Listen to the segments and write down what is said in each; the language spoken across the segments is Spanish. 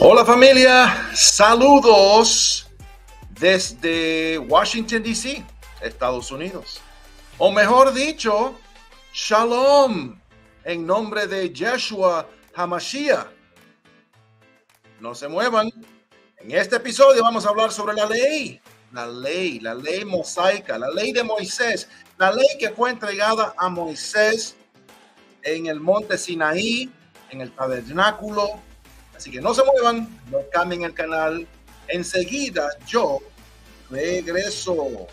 Hola familia, saludos desde Washington, D.C., Estados Unidos. O mejor dicho, shalom en nombre de Yeshua Hamashiach. No se muevan. En este episodio vamos a hablar sobre la ley, la ley, la ley mosaica, la ley de Moisés, la ley que fue entregada a Moisés en el monte Sinaí, en el tabernáculo Así que no se muevan, no cambien el canal. Enseguida yo regreso.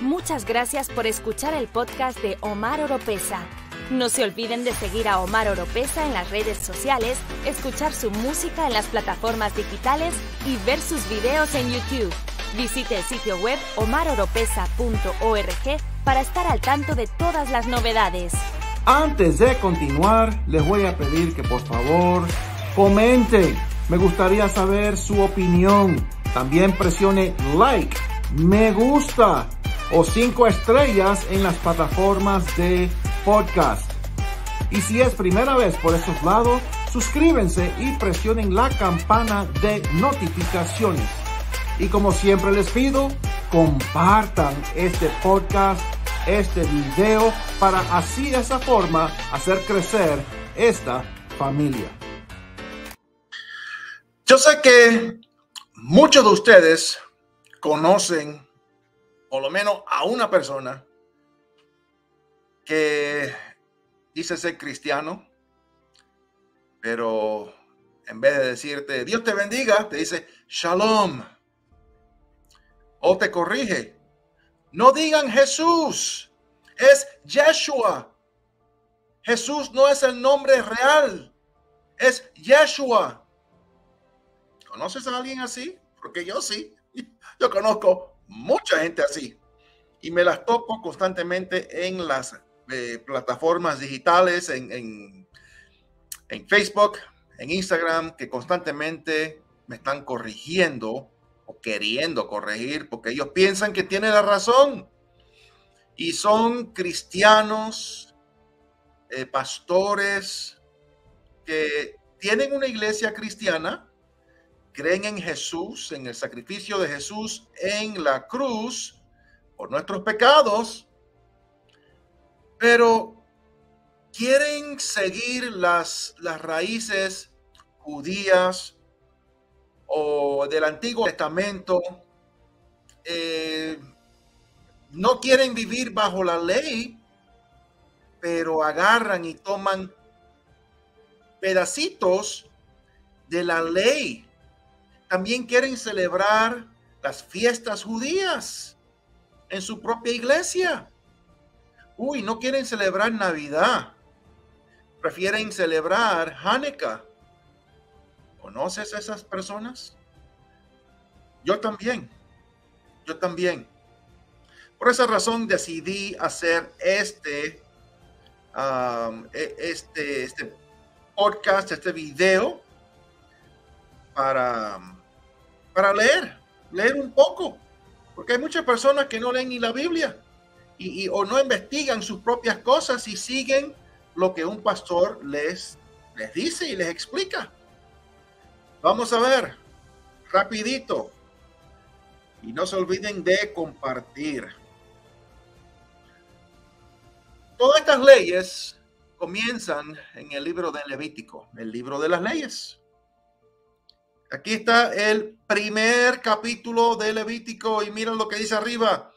Muchas gracias por escuchar el podcast de Omar Oropesa. No se olviden de seguir a Omar Oropesa en las redes sociales, escuchar su música en las plataformas digitales y ver sus videos en YouTube. Visite el sitio web omaroropesa.org para estar al tanto de todas las novedades. Antes de continuar, les voy a pedir que por favor comenten. Me gustaría saber su opinión. También presione like, me gusta o cinco estrellas en las plataformas de podcast. Y si es primera vez por estos lados, suscríbanse y presionen la campana de notificaciones. Y como siempre les pido, compartan este podcast este video para así de esa forma hacer crecer esta familia. Yo sé que muchos de ustedes conocen por lo menos a una persona que dice ser cristiano, pero en vez de decirte Dios te bendiga, te dice shalom o te corrige no digan Jesús, es Yeshua. Jesús no es el nombre real, es Yeshua. ¿Conoces a alguien así? Porque yo sí. Yo conozco mucha gente así. Y me las topo constantemente en las eh, plataformas digitales, en, en, en Facebook, en Instagram, que constantemente me están corrigiendo o queriendo corregir porque ellos piensan que tiene la razón. Y son cristianos, eh, pastores que tienen una iglesia cristiana, creen en Jesús, en el sacrificio de Jesús en la cruz por nuestros pecados, pero quieren seguir las, las raíces judías o del Antiguo Testamento eh, no quieren vivir bajo la ley, pero agarran y toman pedacitos de la ley. También quieren celebrar las fiestas judías en su propia iglesia. Uy, no quieren celebrar Navidad. Prefieren celebrar Hanukkah ¿Conoces a esas personas? Yo también. Yo también. Por esa razón decidí hacer este, um, este, este podcast, este video para, para leer, leer un poco. Porque hay muchas personas que no leen ni la Biblia y, o no investigan sus propias cosas y siguen lo que un pastor les, les dice y les explica. Vamos a ver, rapidito. Y no se olviden de compartir. Todas estas leyes comienzan en el libro de Levítico, el libro de las leyes. Aquí está el primer capítulo de Levítico y miren lo que dice arriba.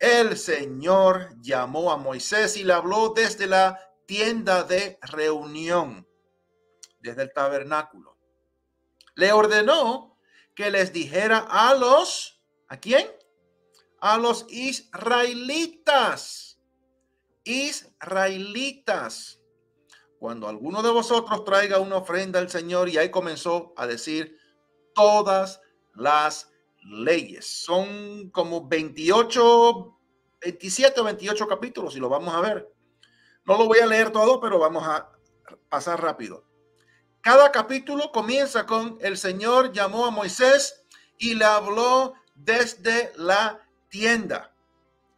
El Señor llamó a Moisés y le habló desde la tienda de reunión, desde el tabernáculo le ordenó que les dijera a los, ¿a quién? A los israelitas. Israelitas. Cuando alguno de vosotros traiga una ofrenda al Señor, y ahí comenzó a decir todas las leyes. Son como 28, 27 o 28 capítulos y lo vamos a ver. No lo voy a leer todo, pero vamos a pasar rápido. Cada capítulo comienza con el Señor llamó a Moisés y le habló desde la tienda.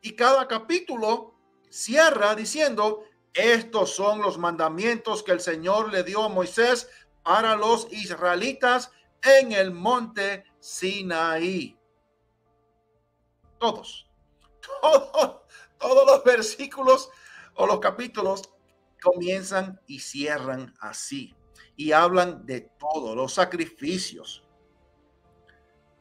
Y cada capítulo cierra diciendo, Estos son los mandamientos que el Señor le dio a Moisés para los israelitas en el monte Sinaí. Todos, todos, todos los versículos o los capítulos comienzan y cierran así y hablan de todos los sacrificios.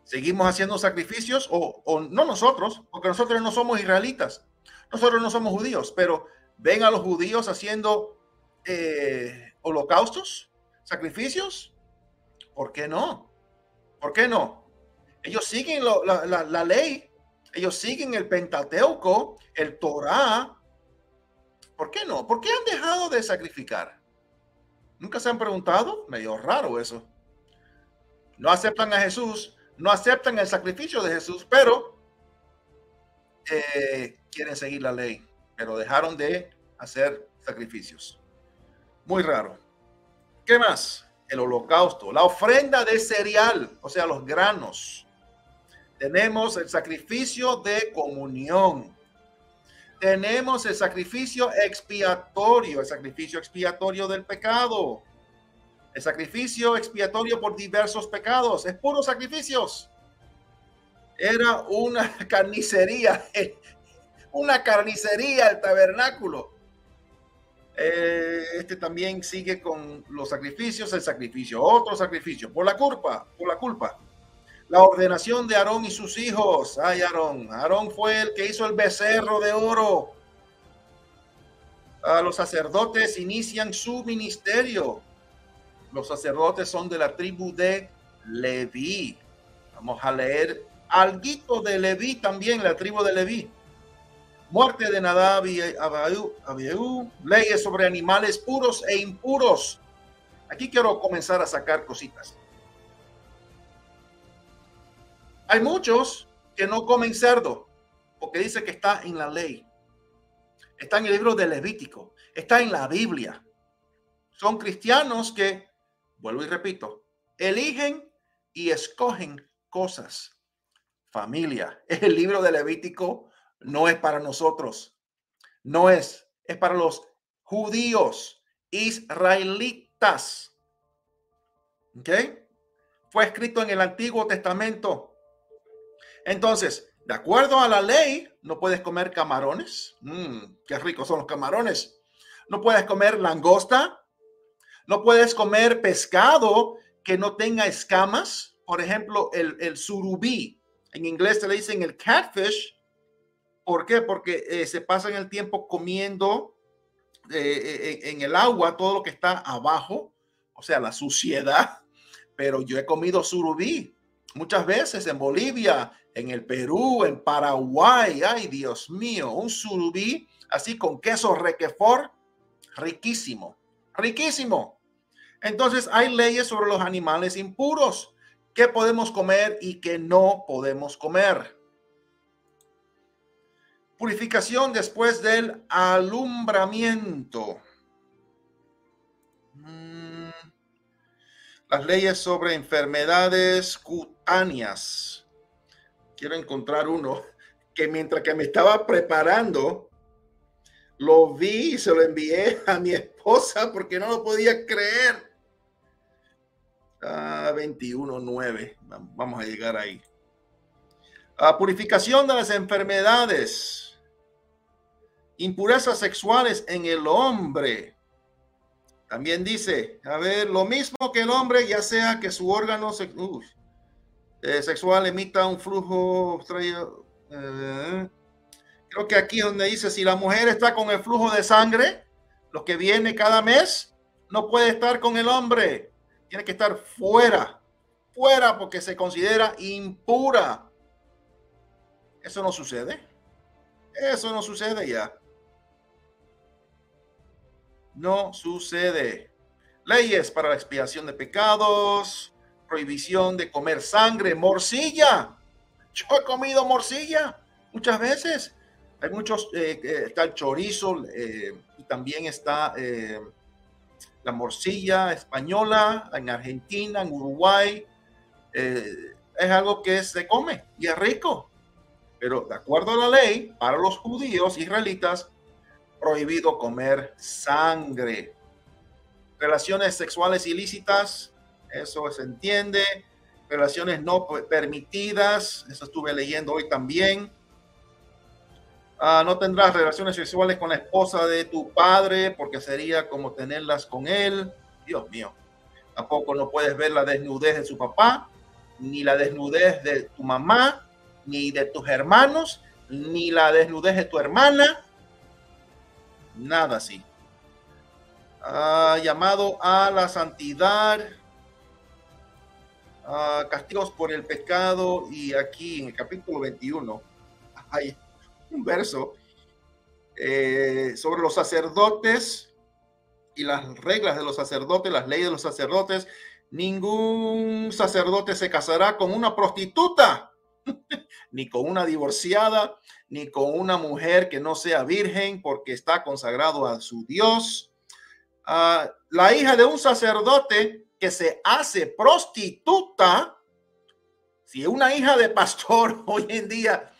Seguimos haciendo sacrificios o, o, no nosotros, porque nosotros no somos israelitas, nosotros no somos judíos, pero ven a los judíos haciendo eh, holocaustos, sacrificios. ¿Por qué no? ¿Por qué no? Ellos siguen la, la, la, ley, ellos siguen el Pentateuco, el Torah. ¿Por qué no? ¿Por qué han dejado de sacrificar? ¿Nunca se han preguntado? Medio raro eso. No aceptan a Jesús, no aceptan el sacrificio de Jesús, pero eh, quieren seguir la ley, pero dejaron de hacer sacrificios. Muy raro. ¿Qué más? El holocausto, la ofrenda de cereal, o sea, los granos. Tenemos el sacrificio de comunión. Tenemos el sacrificio expiatorio, el sacrificio expiatorio del pecado. El sacrificio expiatorio por diversos pecados. Es puros sacrificios. Era una carnicería, una carnicería el tabernáculo. Eh, este también sigue con los sacrificios, el sacrificio, otro sacrificio, por la culpa, por la culpa. La ordenación de Aarón y sus hijos. Ay, Aarón. Aarón fue el que hizo el becerro de oro. A los sacerdotes inician su ministerio. Los sacerdotes son de la tribu de Leví. Vamos a leer algo de Leví también, la tribu de Leví. Muerte de Nadab y leyes sobre animales puros e impuros. Aquí quiero comenzar a sacar cositas. Hay muchos que no comen cerdo porque dice que está en la ley. Está en el libro de Levítico. Está en la Biblia. Son cristianos que, vuelvo y repito, eligen y escogen cosas. Familia. El libro de Levítico no es para nosotros. No es. Es para los judíos, israelitas. ¿Ok? Fue escrito en el Antiguo Testamento. Entonces, de acuerdo a la ley, no puedes comer camarones. Mm, qué ricos son los camarones. No puedes comer langosta. No puedes comer pescado que no tenga escamas. Por ejemplo, el, el surubí. En inglés se le dicen el catfish. ¿Por qué? Porque eh, se pasan el tiempo comiendo eh, eh, en el agua todo lo que está abajo, o sea, la suciedad. Pero yo he comido surubí muchas veces en Bolivia, en el Perú, en Paraguay. Ay, Dios mío, un surubí así con queso requefor, riquísimo, riquísimo. Entonces hay leyes sobre los animales impuros, qué podemos comer y qué no podemos comer. Purificación después del alumbramiento. Mm. Las leyes sobre enfermedades cutáneas quiero encontrar uno que mientras que me estaba preparando, lo vi y se lo envié a mi esposa porque no lo podía creer. Ah, 21.9. Vamos a llegar ahí. Ah, purificación de las enfermedades. Impurezas sexuales en el hombre. También dice, a ver, lo mismo que el hombre, ya sea que su órgano se, eh, sexual emita un flujo eh, creo que aquí donde dice si la mujer está con el flujo de sangre, lo que viene cada mes, no puede estar con el hombre. Tiene que estar fuera, fuera porque se considera impura. Eso no sucede. Eso no sucede ya. No sucede. Leyes para la expiación de pecados, prohibición de comer sangre, morcilla. Yo he comido morcilla muchas veces. Hay muchos, eh, está el chorizo eh, y también está eh, la morcilla española en Argentina, en Uruguay. es algo que se come y es rico. Pero de acuerdo a la ley, para los judíos israelitas, prohibido comer sangre. Relaciones sexuales ilícitas, eso se entiende. Relaciones no permitidas, eso estuve leyendo hoy también. Ah, no tendrás relaciones sexuales con la esposa de tu padre porque sería como tenerlas con él. Dios mío. Tampoco no puedes ver la desnudez de su papá, ni la desnudez de tu mamá, ni de tus hermanos, ni la desnudez de tu hermana. Nada así. Ah, llamado a la santidad, ah, castigos por el pecado, y aquí en el capítulo 21 hay un verso eh, sobre los sacerdotes y las reglas de los sacerdotes, las leyes de los sacerdotes. Ningún sacerdote se casará con una prostituta, ni con una divorciada, ni con una mujer que no sea virgen porque está consagrado a su Dios. Ah, la hija de un sacerdote que se hace prostituta, si una hija de pastor hoy en día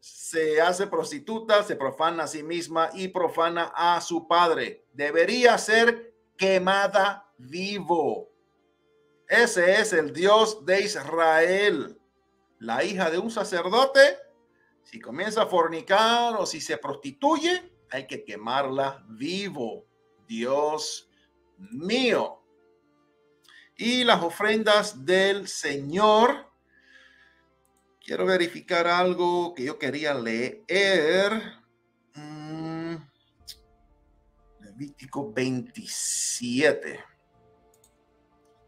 se hace prostituta, se profana a sí misma y profana a su padre. Debería ser quemada vivo. Ese es el Dios de Israel. La hija de un sacerdote, si comienza a fornicar o si se prostituye, hay que quemarla vivo. Dios mío. Y las ofrendas del Señor quiero verificar algo que yo quería leer. Mm, Levítico 27.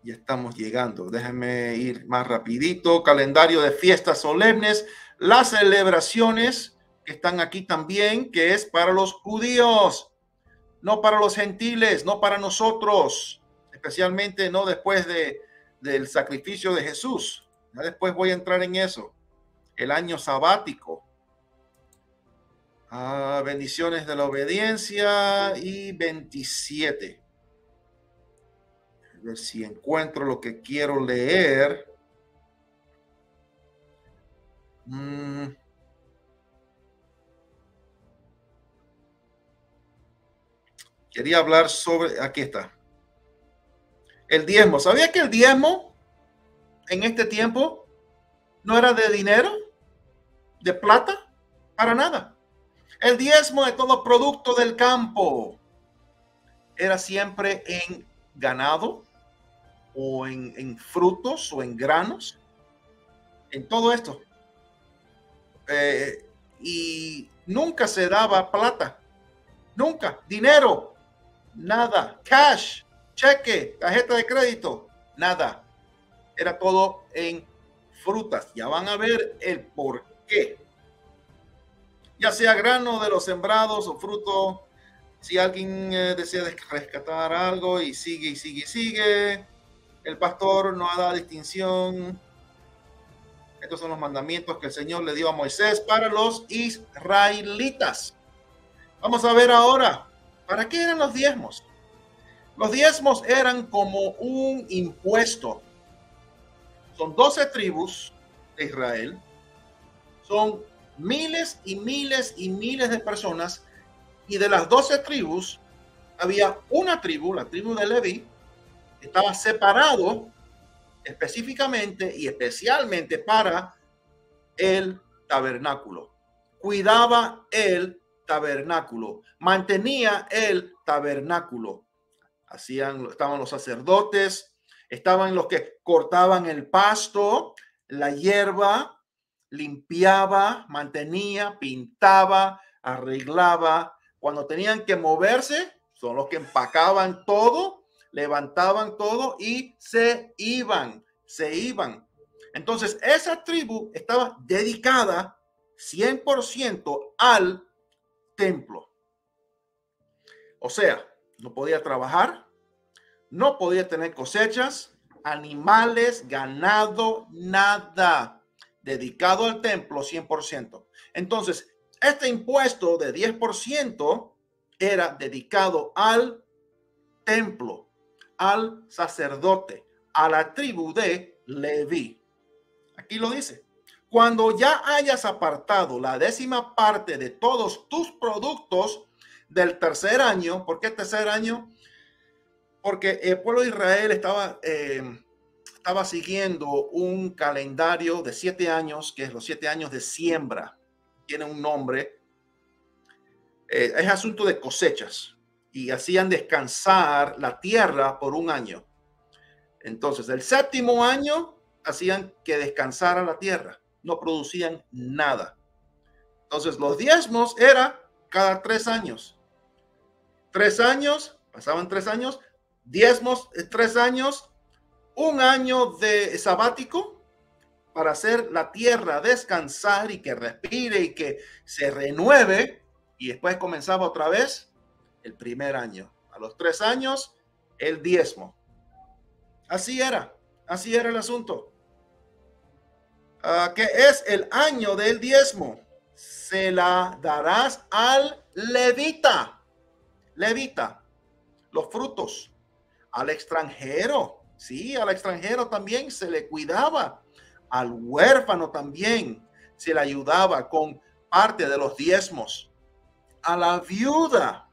Ya estamos llegando. Déjenme ir más rapidito. Calendario de fiestas solemnes. Las celebraciones que están aquí también, que es para los judíos, no para los gentiles, no para nosotros, especialmente no después de, del sacrificio de Jesús. Ya después voy a entrar en eso el año sabático. Ah, bendiciones de la obediencia y 27. A ver si encuentro lo que quiero leer. Mm. Quería hablar sobre, aquí está, el diezmo. ¿Sabía que el diezmo en este tiempo no era de dinero? de plata, para nada. El diezmo de todo producto del campo era siempre en ganado o en, frutos o en granos, en todo esto. Eh, y nunca se daba plata, nunca, dinero, nada, cash, cheque, tarjeta de crédito, nada. Era todo en frutas. Ya van a ver el por ya sea grano de los sembrados o fruto, si alguien eh, desea rescatar algo y sigue y sigue y sigue, el pastor no dado distinción. Estos son los mandamientos que el Señor le dio a Moisés para los israelitas. Vamos a ver ahora, ¿para qué eran los diezmos? Los diezmos eran como un impuesto. Son 12 tribus de Israel son miles y miles y miles de personas y de las doce tribus había una tribu, la tribu de Leví, que estaba separado específicamente y especialmente para el tabernáculo. Cuidaba el tabernáculo, mantenía el tabernáculo. Hacían, estaban los sacerdotes, estaban los que cortaban el pasto, la hierba, limpiaba, mantenía, pintaba, arreglaba. Cuando tenían que moverse, son los que empacaban todo, levantaban todo y se iban, se iban. Entonces, esa tribu estaba dedicada 100% al templo. O sea, no podía trabajar, no podía tener cosechas, animales, ganado, nada dedicado al templo 100%. Entonces, este impuesto de 10% era dedicado al templo, al sacerdote, a la tribu de Leví. Aquí lo dice. Cuando ya hayas apartado la décima parte de todos tus productos del tercer año. ¿Por qué tercer año? Porque el pueblo de Israel estaba, eh, estaba siguiendo un calendario de siete años, que es los siete años de siembra. Tiene un nombre. Eh, es asunto de cosechas y hacían descansar la tierra por un año. Entonces, el séptimo año hacían que descansara la tierra, no producían nada. Entonces, los diezmos era cada tres años. Tres años, pasaban tres años, diezmos tres años, un año de sabático para hacer la tierra descansar y que respire y que se renueve. Y después comenzaba otra vez el primer año. A los tres años, el diezmo. Así era, así era el asunto. Uh, que es el año del diezmo se la darás al levita. Levita, los frutos. Al extranjero, sí, al extranjero también se le cuidaba. Al huérfano también se le ayudaba con parte de los diezmos. A la viuda,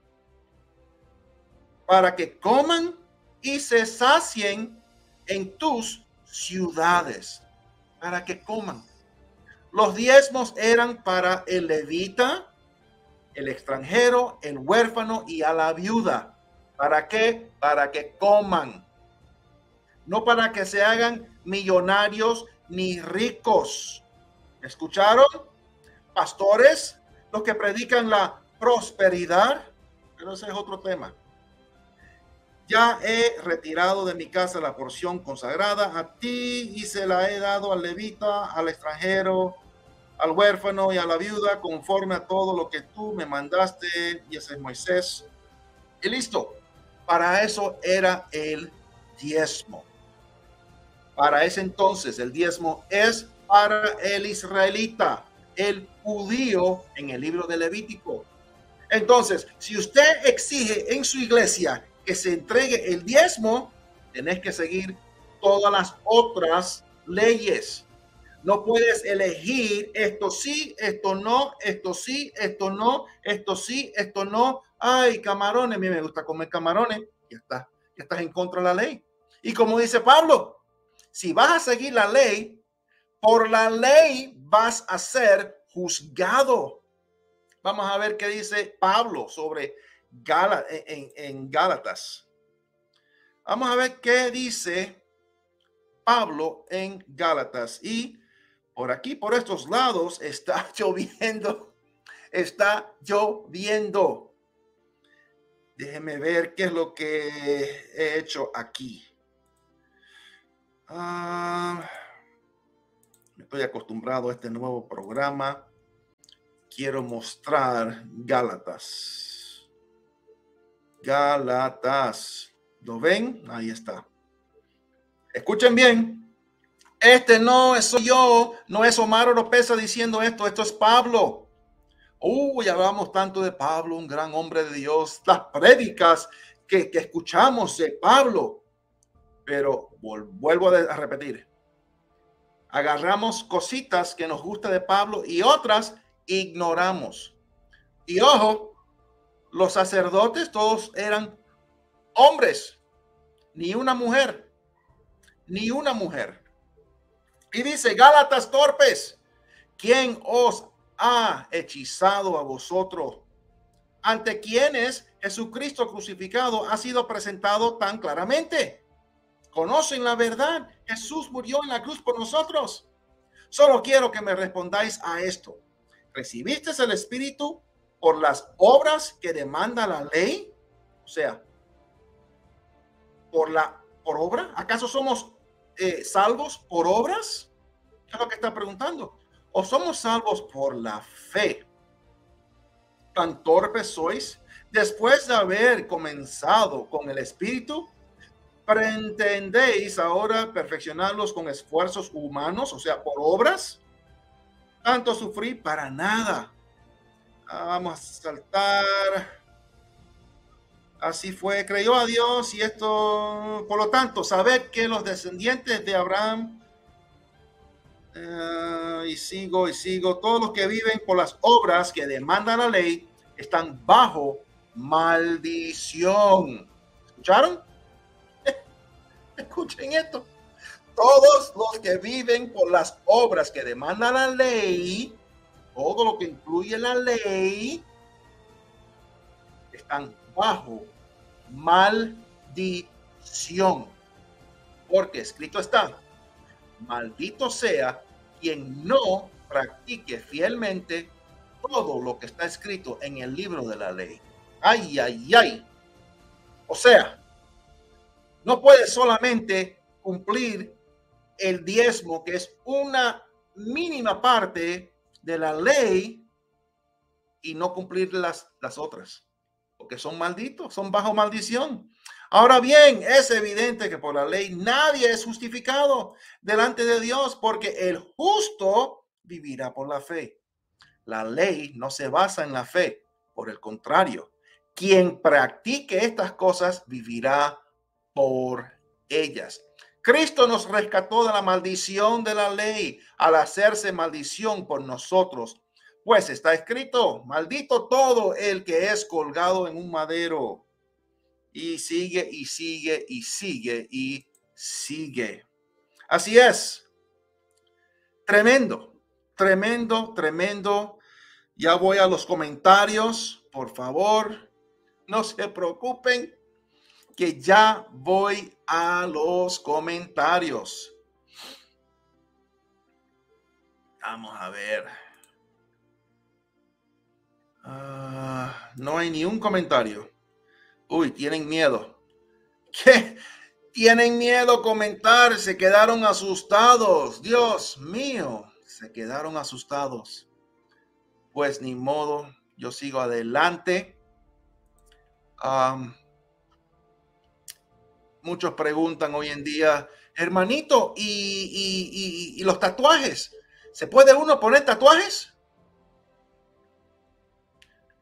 para que coman y se sacien en tus ciudades, para que coman. Los diezmos eran para el levita, el extranjero, el huérfano y a la viuda. ¿Para qué? Para que coman. No para que se hagan millonarios ni ricos. ¿Escucharon? Pastores, los que predican la prosperidad. Pero ese es otro tema. Ya he retirado de mi casa la porción consagrada a ti y se la he dado al levita, al extranjero, al huérfano y a la viuda, conforme a todo lo que tú me mandaste, y ese es Moisés. Y listo. Para eso era el diezmo. Para ese entonces el diezmo es para el israelita, el judío en el libro de Levítico. Entonces, si usted exige en su iglesia que se entregue el diezmo, tenés que seguir todas las otras leyes. No puedes elegir esto sí, esto no, esto sí, esto no, esto sí, esto no. Ay, camarones, a mí me gusta comer camarones. Ya está, ya estás en contra de la ley. Y como dice Pablo, si vas a seguir la ley, por la ley vas a ser juzgado. Vamos a ver qué dice Pablo sobre en, Gálatas. Vamos a ver qué dice Pablo en Gálatas. Y por aquí, por estos lados, está lloviendo. Está lloviendo. Déjeme ver qué es lo que he hecho aquí. Ah, estoy acostumbrado a este nuevo programa. Quiero mostrar Gálatas. Galatas. ¿Lo ven? Ahí está. Escuchen bien. Este no soy yo, no es Omar Oropesa diciendo esto, esto es Pablo. Uy, hablamos tanto de Pablo, un gran hombre de Dios, las prédicas que, que escuchamos de Pablo. Pero vuelvo a repetir, agarramos cositas que nos gusta de Pablo y otras ignoramos. Y ojo, los sacerdotes todos eran hombres, ni una mujer, ni una mujer. Y dice, Gálatas torpes, ¿quién os ha hechizado a vosotros? Ante quienes Jesucristo crucificado ha sido presentado tan claramente. Conocen la verdad. Jesús murió en la cruz por nosotros. Solo quiero que me respondáis a esto. ¿Recibiste el Espíritu por las obras que demanda la ley? O sea, por la por obra, ¿acaso somos eh, salvos por obras? es lo que está preguntando? ¿O somos salvos por la fe? ¿Tan torpes sois? Después de haber comenzado con el Espíritu, ¿pretendéis ahora perfeccionarlos con esfuerzos humanos, o sea, por obras? Tanto sufrir para nada. Vamos a saltar. Así fue, creyó a Dios y esto, por lo tanto, saber que los descendientes de Abraham, eh, y sigo y sigo, todos los que viven por las obras que demanda la ley, están bajo maldición. ¿Escucharon? Escuchen esto. Todos los que viven por las obras que demanda la ley, todo lo que incluye la ley, están bajo maldición. Porque escrito está, maldito sea quien no practique fielmente todo lo que está escrito en el libro de la ley. Ay, ay, ay. O sea, no puede solamente cumplir el diezmo, que es una mínima parte de la ley, y no cumplir las, las otras, porque son malditos, son bajo maldición. Ahora bien, es evidente que por la ley nadie es justificado delante de Dios, porque el justo vivirá por la fe. La ley no se basa en la fe, por el contrario, quien practique estas cosas vivirá por ellas. Cristo nos rescató de la maldición de la ley al hacerse maldición por nosotros. Pues está escrito, maldito todo el que es colgado en un madero. Y sigue y sigue y sigue y sigue. Así es. Tremendo, tremendo, tremendo ya voy a los comentarios, por favor. No se preocupen, que ya voy a los comentarios. Vamos a ver. Ah, no hay ni un comentario. Uy, tienen miedo. ¿Qué? Tienen miedo comentar, se quedaron asustados. Dios mío, se quedaron asustados pues ni modo, yo sigo adelante. Muchos preguntan hoy en día, hermanito, ¿y, los tatuajes? ¿Se puede uno poner tatuajes?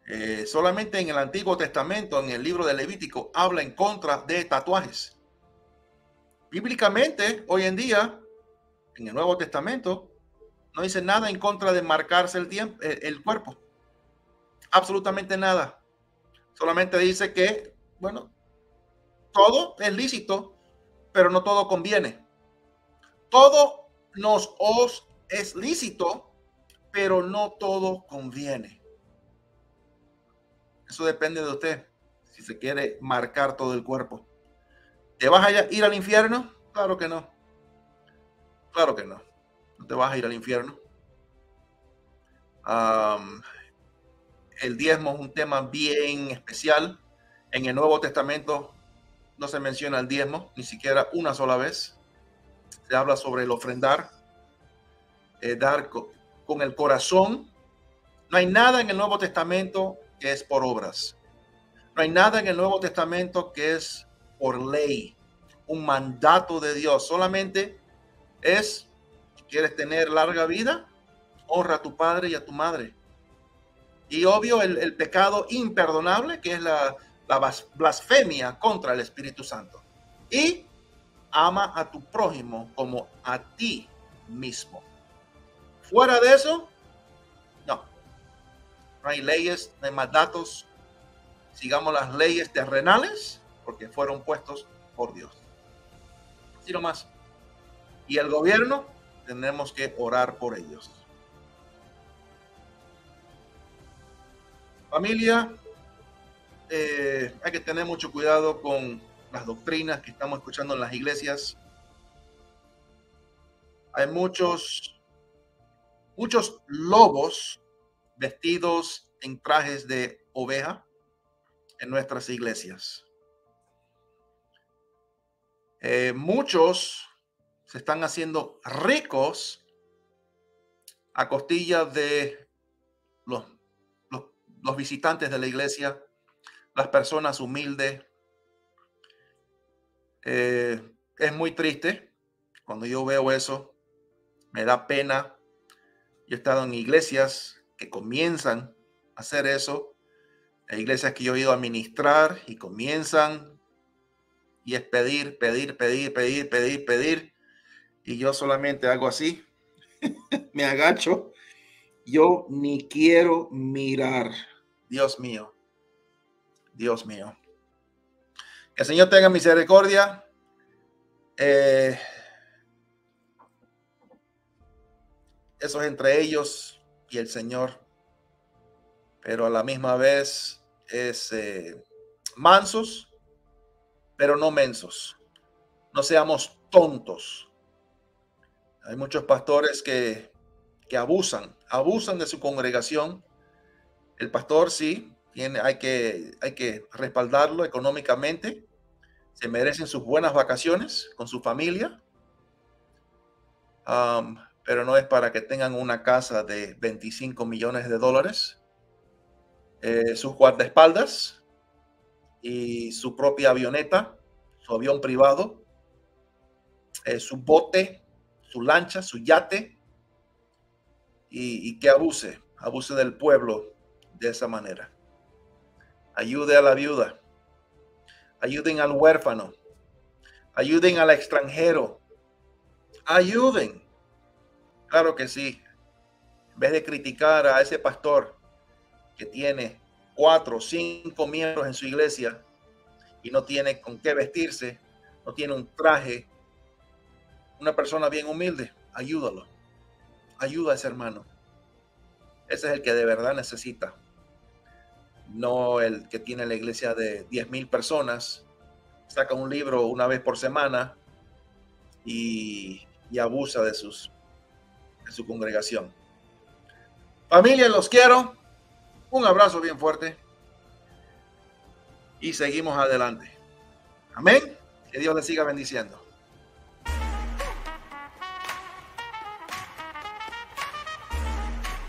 Eh, solamente en el Antiguo Testamento, en el libro de Levítico, habla en contra de tatuajes. Bíblicamente, hoy en día, en el Nuevo Testamento, no dice nada en contra de marcarse el, tiempo, eh, el, cuerpo. Absolutamente nada. Solamente dice que, bueno, todo es lícito, pero no todo conviene. Todo nos os es lícito, pero no todo conviene. Eso depende de usted, si se quiere marcar todo el cuerpo. ¿Te vas a ir al infierno? Claro que no. Claro que no no te vas a ir al infierno. el diezmo es un tema bien especial. En el Nuevo Testamento no se menciona el diezmo, ni siquiera una sola vez. Se habla sobre el ofrendar, eh, dar con el corazón. No hay nada en el Nuevo Testamento que es por obras. No hay nada en el Nuevo Testamento que es por ley, un mandato de Dios. Solamente es ¿Quieres tener larga vida? Honra a tu padre y a tu madre. Y obvio el, pecado imperdonable, que es la, la blasfemia contra el Espíritu Santo. Y ama a tu prójimo como a ti mismo. Fuera de eso, no. Hay leyes, no hay mandatos. Sigamos las leyes terrenales porque fueron puestos por Dios. Así más. Y el gobierno tenemos que orar por ellos. Familia, eh, hay que tener mucho cuidado con las doctrinas que estamos escuchando en las iglesias. Hay muchos, muchos lobos vestidos en trajes de oveja en nuestras iglesias. Eh, muchos se están haciendo ricos a costillas de los, los, visitantes de la iglesia, las personas humildes. Eh, es muy triste cuando yo veo eso, me da pena. Yo he estado en iglesias que comienzan a hacer eso, iglesias que yo he ido a ministrar y comienzan y es pedir, pedir, pedir, pedir, pedir, pedir y yo solamente hago así, me agacho, yo ni quiero mirar, Dios mío. Dios mío. Que el Señor tenga misericordia. Eh, eso es entre ellos y el Señor. Pero a la misma vez es eh, mansos, pero no mensos. No seamos tontos. Hay muchos pastores que, que abusan, abusan de su congregación. El pastor sí, hay, que, hay que respaldarlo económicamente. Se merecen sus buenas vacaciones con su familia. pero no es para que tengan una casa de 25 millones de dólares. Eh, sus guardaespaldas y su propia avioneta, su avión privado, eh, su bote, su lancha, su yate, y, que abuse, abuse del pueblo de esa manera. Ayude a la viuda, ayuden al huérfano, ayuden al extranjero, ayuden. Claro que sí. En vez de criticar a ese pastor que tiene cuatro cinco miembros en su iglesia y no tiene con qué vestirse, no tiene un traje, una persona bien humilde, ayúdalo. Ayuda a ese hermano. Ese es el que de verdad necesita. No el que tiene la iglesia de 10 mil personas, saca un libro una vez por semana y, abusa de, sus, de su congregación. Familia, los quiero. Un abrazo bien fuerte. Y seguimos adelante. Amén. Que Dios le siga bendiciendo.